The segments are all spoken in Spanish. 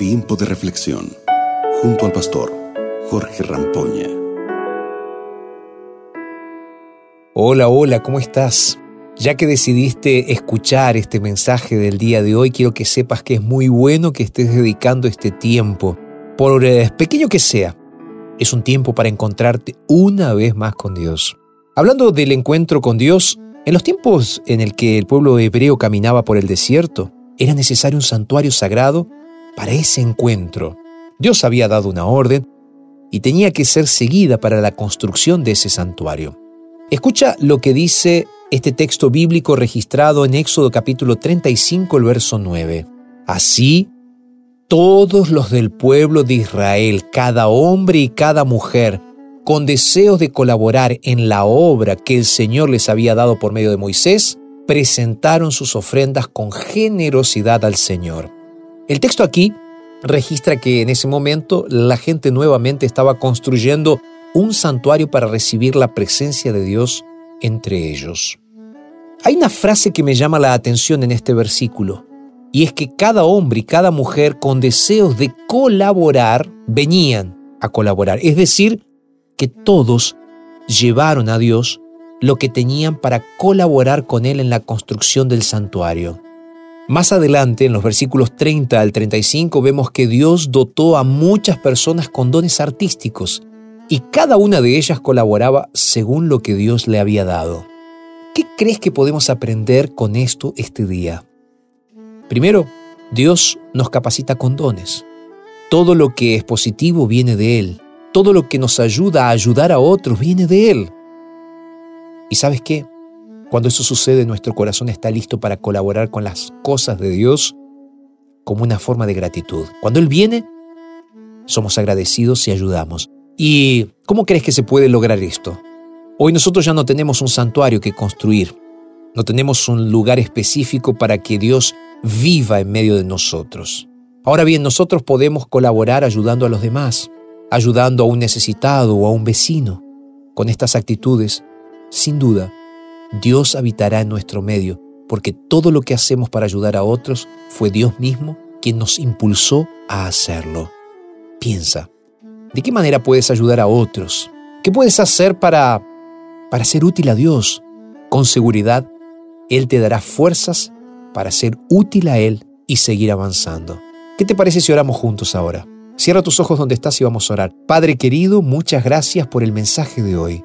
Tiempo de reflexión junto al pastor Jorge Rampoña. Hola, hola, ¿cómo estás? Ya que decidiste escuchar este mensaje del día de hoy, quiero que sepas que es muy bueno que estés dedicando este tiempo, por pequeño que sea. Es un tiempo para encontrarte una vez más con Dios. Hablando del encuentro con Dios, en los tiempos en el que el pueblo hebreo caminaba por el desierto, era necesario un santuario sagrado para ese encuentro. Dios había dado una orden y tenía que ser seguida para la construcción de ese santuario. Escucha lo que dice este texto bíblico registrado en Éxodo capítulo 35, el verso 9. Así, todos los del pueblo de Israel, cada hombre y cada mujer, con deseos de colaborar en la obra que el Señor les había dado por medio de Moisés, presentaron sus ofrendas con generosidad al Señor. El texto aquí registra que en ese momento la gente nuevamente estaba construyendo un santuario para recibir la presencia de Dios entre ellos. Hay una frase que me llama la atención en este versículo, y es que cada hombre y cada mujer con deseos de colaborar venían a colaborar, es decir, que todos llevaron a Dios lo que tenían para colaborar con Él en la construcción del santuario. Más adelante, en los versículos 30 al 35, vemos que Dios dotó a muchas personas con dones artísticos y cada una de ellas colaboraba según lo que Dios le había dado. ¿Qué crees que podemos aprender con esto este día? Primero, Dios nos capacita con dones. Todo lo que es positivo viene de Él. Todo lo que nos ayuda a ayudar a otros viene de Él. ¿Y sabes qué? Cuando eso sucede, nuestro corazón está listo para colaborar con las cosas de Dios como una forma de gratitud. Cuando Él viene, somos agradecidos y ayudamos. ¿Y cómo crees que se puede lograr esto? Hoy nosotros ya no tenemos un santuario que construir, no tenemos un lugar específico para que Dios viva en medio de nosotros. Ahora bien, nosotros podemos colaborar ayudando a los demás, ayudando a un necesitado o a un vecino. Con estas actitudes, sin duda, Dios habitará en nuestro medio, porque todo lo que hacemos para ayudar a otros fue Dios mismo quien nos impulsó a hacerlo. Piensa, ¿de qué manera puedes ayudar a otros? ¿Qué puedes hacer para para ser útil a Dios? Con seguridad, Él te dará fuerzas para ser útil a Él y seguir avanzando. ¿Qué te parece si oramos juntos ahora? Cierra tus ojos donde estás y vamos a orar. Padre querido, muchas gracias por el mensaje de hoy.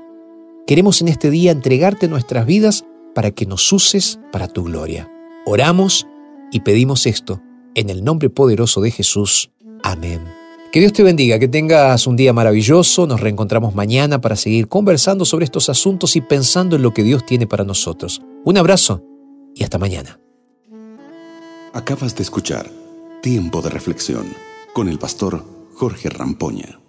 Queremos en este día entregarte nuestras vidas para que nos uses para tu gloria. Oramos y pedimos esto en el nombre poderoso de Jesús. Amén. Que Dios te bendiga, que tengas un día maravilloso. Nos reencontramos mañana para seguir conversando sobre estos asuntos y pensando en lo que Dios tiene para nosotros. Un abrazo y hasta mañana. Acabas de escuchar Tiempo de Reflexión con el pastor Jorge Rampoña.